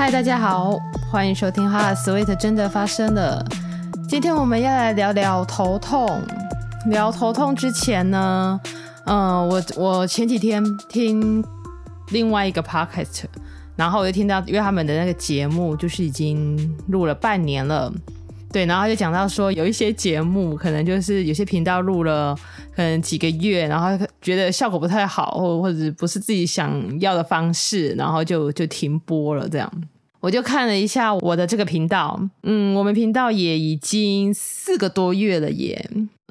嗨，大家好，欢迎收听《哈 Sweet 真的发生了》。今天我们要来聊聊头痛。聊头痛之前呢，嗯、我我前几天听另外一个 podcast，然后我就听到，因为他们的那个节目就是已经录了半年了。对，然后就讲到说，有一些节目可能就是有些频道录了可能几个月，然后觉得效果不太好，或或者不是自己想要的方式，然后就就停播了。这样，我就看了一下我的这个频道，嗯，我们频道也已经四个多月了耶，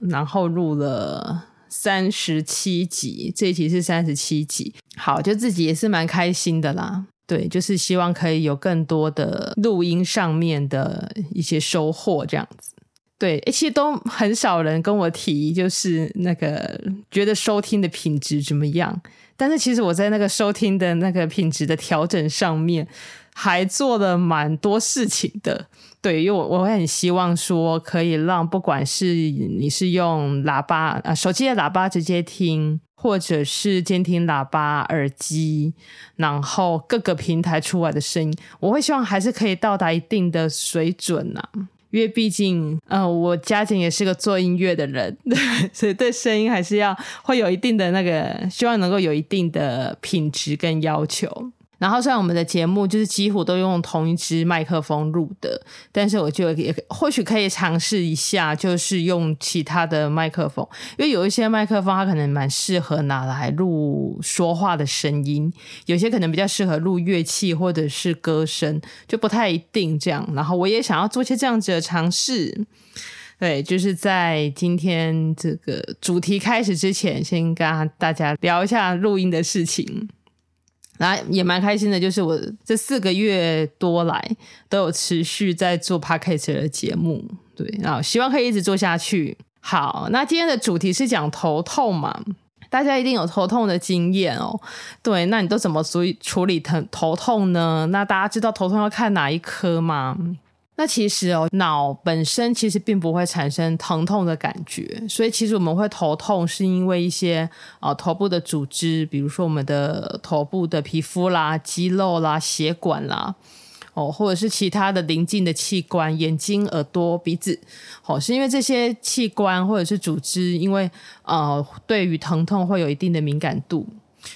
然后录了三十七集，这一集是三十七集，好，就自己也是蛮开心的啦。对，就是希望可以有更多的录音上面的一些收获，这样子。对，其实都很少人跟我提，就是那个觉得收听的品质怎么样。但是其实我在那个收听的那个品质的调整上面，还做了蛮多事情的。对，因为我我会很希望说，可以让不管是你是用喇叭啊，手机的喇叭直接听。或者是监听喇叭、耳机，然后各个平台出来的声音，我会希望还是可以到达一定的水准呐、因为毕竟，呃，我家境也是个做音乐的人，所以对声音还是要会有一定的那个，希望能够有一定的品质跟要求。然后，虽然我们的节目就是几乎都用同一支麦克风录的，但是我就也或许可以尝试一下，就是用其他的麦克风，因为有一些麦克风它可能蛮适合拿来录说话的声音，有些可能比较适合录乐器或者是歌声，就不太一定这样。然后我也想要做些这样子的尝试，对，就是在今天这个主题开始之前，先跟大家聊一下录音的事情。然后也蛮开心的，就是我这四个月多来都有持续在做 Podcast 的节目，对，然后希望可以一直做下去。好，那今天的主题是讲头痛嘛，大家一定有头痛的经验哦。对，那你都怎么处理处理疼头痛呢？那大家知道头痛要看哪一科吗？那其实哦，脑本身其实并不会产生疼痛的感觉，所以其实我们会头痛，是因为一些呃头部的组织，比如说我们的头部的皮肤啦、肌肉啦、血管啦，哦，或者是其他的邻近的器官，眼睛、耳朵、鼻子，哦，是因为这些器官或者是组织，因为呃对于疼痛会有一定的敏感度，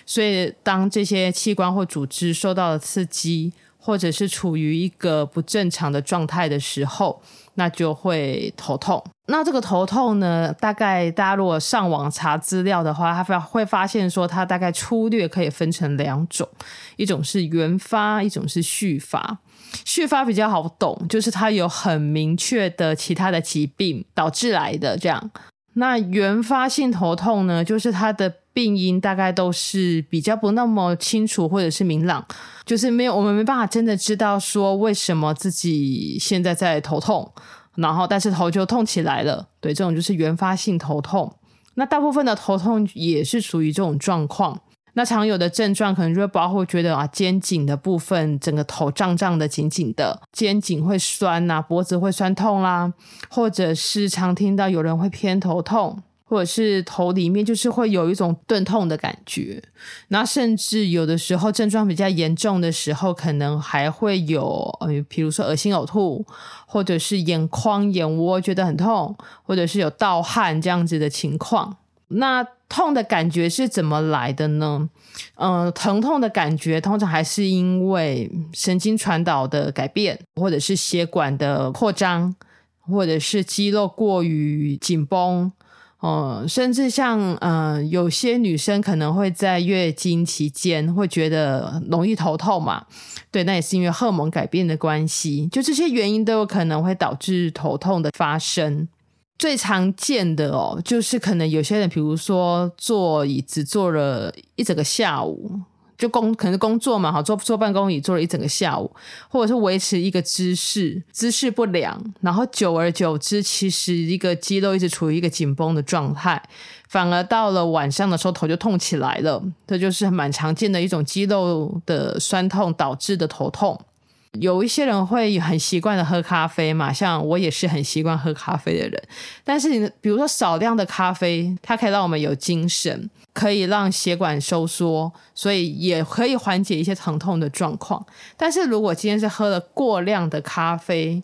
所以当这些器官或组织受到了刺激。或者是处于一个不正常的状态的时候，那就会头痛。那这个头痛呢，大概大家如果上网查资料的话，他会发现说，它大概粗略可以分成两种，一种是原发，一种是续发。续发比较好懂，就是它有很明确的其他的疾病导致来的这样。那原发性头痛呢，就是它的病因大概都是比较不那么清楚或者是明朗，就是没有我们没办法真的知道说为什么自己现在在头痛，然后但是头就痛起来了。对，这种就是原发性头痛。那大部分的头痛也是属于这种状况。那常有的症状可能就会包括觉得啊肩颈的部分整个头胀胀的紧紧的，肩颈会酸呐，脖子会酸痛啦，或者是常听到有人会偏头痛。或者是头里面就是会有一种钝痛的感觉，那甚至有的时候症状比较严重的时候，可能还会有呃，比如说恶心呕吐，或者是眼眶、眼窝觉得很痛，或者是有盗汗这样子的情况。那痛的感觉是怎么来的呢？嗯、疼痛的感觉通常还是因为神经传导的改变，或者是血管的扩张，或者是肌肉过于紧绷。哦，甚至像、呃，有些女生可能会在月经期间会觉得容易头痛嘛，对，那也是因为荷尔蒙改变的关系，就这些原因都有可能会导致头痛的发生。最常见的哦，就是可能有些人，比如说坐椅子坐了一整个下午。就工可能是工作嘛，好，坐坐办公椅坐了一整个下午，或者是维持一个姿势，姿势不良，然后久而久之，其实一个肌肉一直处于一个紧绷的状态，反而到了晚上的时候头就痛起来了，这就是蛮常见的一种肌肉的酸痛导致的头痛。有一些人会很习惯的喝咖啡嘛，像我也是很习惯喝咖啡的人。但是比如说少量的咖啡，它可以让我们有精神，可以让血管收缩，所以也可以缓解一些疼痛的状况。但是如果今天是喝了过量的咖啡，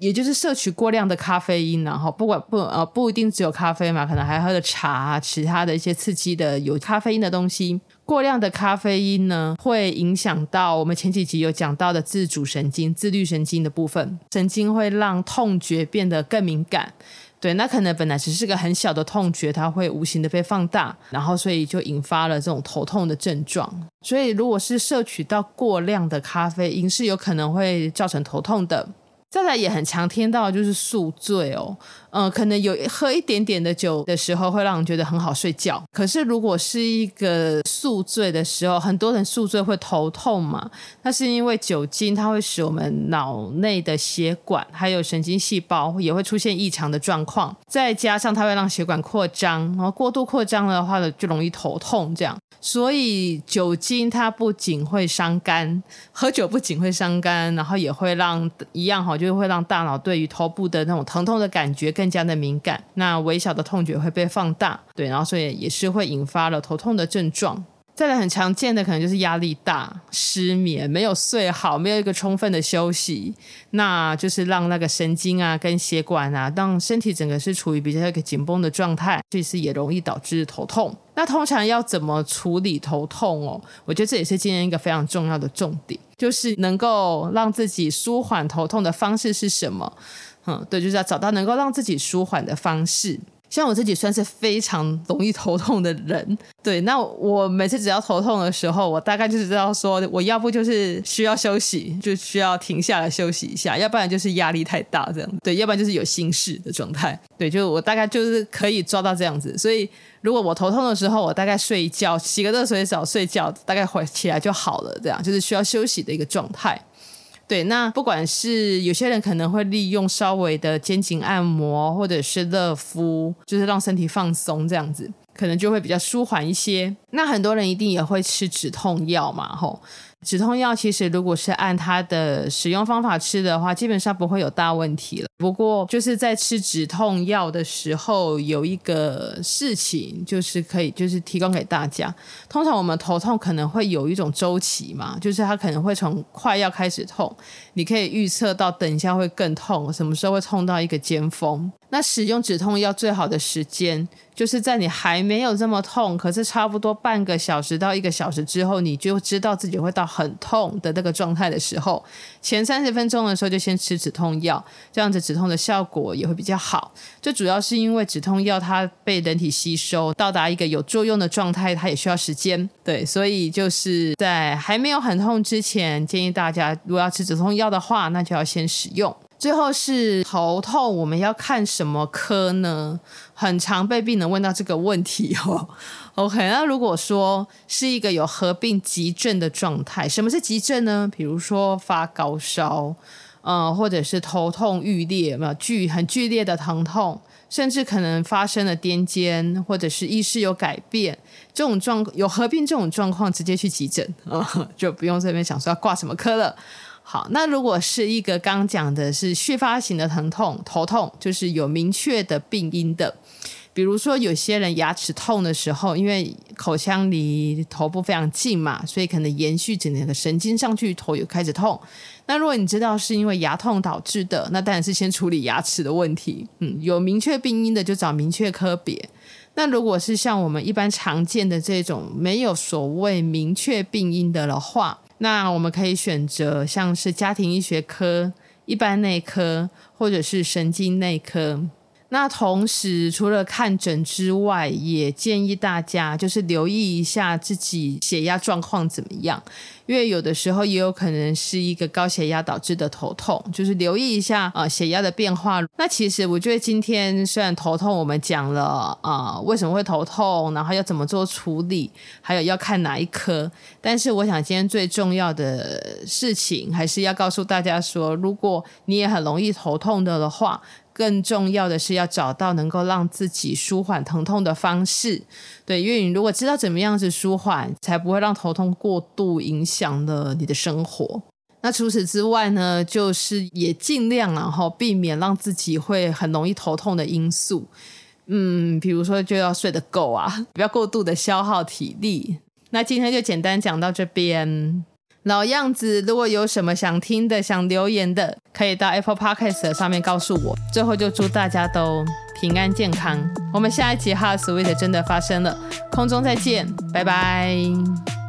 也就是摄取过量的咖啡因，然后不管不呃不一定只有咖啡嘛，可能还喝了茶，其他的一些刺激的有咖啡因的东西。过量的咖啡因呢，会影响到我们前几集有讲到的自主神经、自律神经的部分，神经会让痛觉变得更敏感。对，那可能本来只是个很小的痛觉，它会无形的被放大，然后所以就引发了这种头痛的症状。所以如果是摄取到过量的咖啡因，是有可能会造成头痛的。再来也很常听到就是宿醉哦，嗯、呃，可能有喝一点点的酒的时候会让人觉得很好睡觉。可是如果是一个宿醉的时候，很多人宿醉会头痛嘛，那是因为酒精它会使我们脑内的血管还有神经细胞也会出现异常的状况，再加上它会让血管扩张，然后过度扩张的话呢，就容易头痛这样。所以酒精它不仅会伤肝，喝酒不仅会伤肝，然后也会让一样哈。就会让大脑对于头部的那种疼痛的感觉更加的敏感，那微小的痛觉会被放大，对，然后所以也是会引发了头痛的症状。再来很常见的可能就是压力大、失眠、没有睡好、没有一个充分的休息，那就是让那个神经啊跟血管啊，让身体整个是处于比较一个紧绷的状态，其实也容易导致头痛。那通常要怎么处理头痛哦？我觉得这也是今天一个非常重要的重点，就是能够让自己舒缓头痛的方式是什么？嗯，对，就是要找到能够让自己舒缓的方式。像我自己算是非常容易头痛的人，对，那我每次只要头痛的时候，我大概就是知道说，我要不就是需要休息，就需要停下来休息一下，要不然就是压力太大这样，对，要不然就是有心事的状态，对，就是我大概就是可以抓到这样子，所以如果我头痛的时候，我大概睡一觉，洗个热水澡，睡觉，大概回起来就好了，这样就是需要休息的一个状态。对，那不管是有些人可能会利用稍微的肩颈按摩，或者是热敷，就是让身体放松，这样子可能就会比较舒缓一些。那很多人一定也会吃止痛药嘛，吼。止痛药其实如果是按它的使用方法吃的话，基本上不会有大问题了。不过就是在吃止痛药的时候，有一个事情就是可以就是提供给大家。通常我们头痛可能会有一种周期嘛，就是它可能会从快要开始痛，你可以预测到等一下会更痛，什么时候会痛到一个尖峰。那使用止痛药最好的时间，就是在你还没有这么痛，可是差不多半个小时到一个小时之后，你就知道自己会到很痛的那个状态的时候，前三十分钟的时候就先吃止痛药，这样子止痛的效果也会比较好。最主要是因为止痛药它被人体吸收，到达一个有作用的状态，它也需要时间。对，所以就是在还没有很痛之前，建议大家如果要吃止痛药的话，那就要先使用。最后是头痛，我们要看什么科呢？很常被病人问到这个问题哦。OK，那如果说是一个有合并急症的状态，什么是急症呢？比如说发高烧，呃，或者是头痛欲裂，没有剧很剧烈的疼痛，甚至可能发生了癫痫，或者是意识有改变，这种状有合并这种状况，直接去急诊啊，就不用这边想说要挂什么科了。好，那如果是一个刚讲的是续发型的疼痛、头痛，就是有明确的病因的，比如说有些人牙齿痛的时候，因为口腔离头部非常近嘛，所以可能延续整个神经上去，头又开始痛。那如果你知道是因为牙痛导致的，那当然是先处理牙齿的问题。嗯，有明确病因的就找明确科别。那如果是像我们一般常见的这种没有所谓明确病因的的话，那我们可以选择像是家庭医学科、一般内科或者是神经内科。那同时，除了看诊之外，也建议大家就是留意一下自己血压状况怎么样，因为有的时候也有可能是一个高血压导致的头痛，就是留意一下啊、血压的变化。那其实我觉得今天虽然头痛，我们讲了啊、为什么会头痛，然后要怎么做处理，还有要看哪一科，但是我想今天最重要的事情还是要告诉大家说，如果你也很容易头痛的的话。更重要的是要找到能够让自己舒缓疼痛的方式，对，因为你如果知道怎么样子舒缓，才不会让头痛过度影响了你的生活。那除此之外呢，就是也尽量然后避免让自己会很容易头痛的因素。嗯，比如说就要睡得够啊，不要过度的消耗体力。那今天就简单讲到这边。老样子，如果有什么想听的、想留言的，可以到 Apple Podcast 上面告诉我。最后就祝大家都平安健康。我们下一集哈 Sweet 真的发生了，空中再见，拜拜。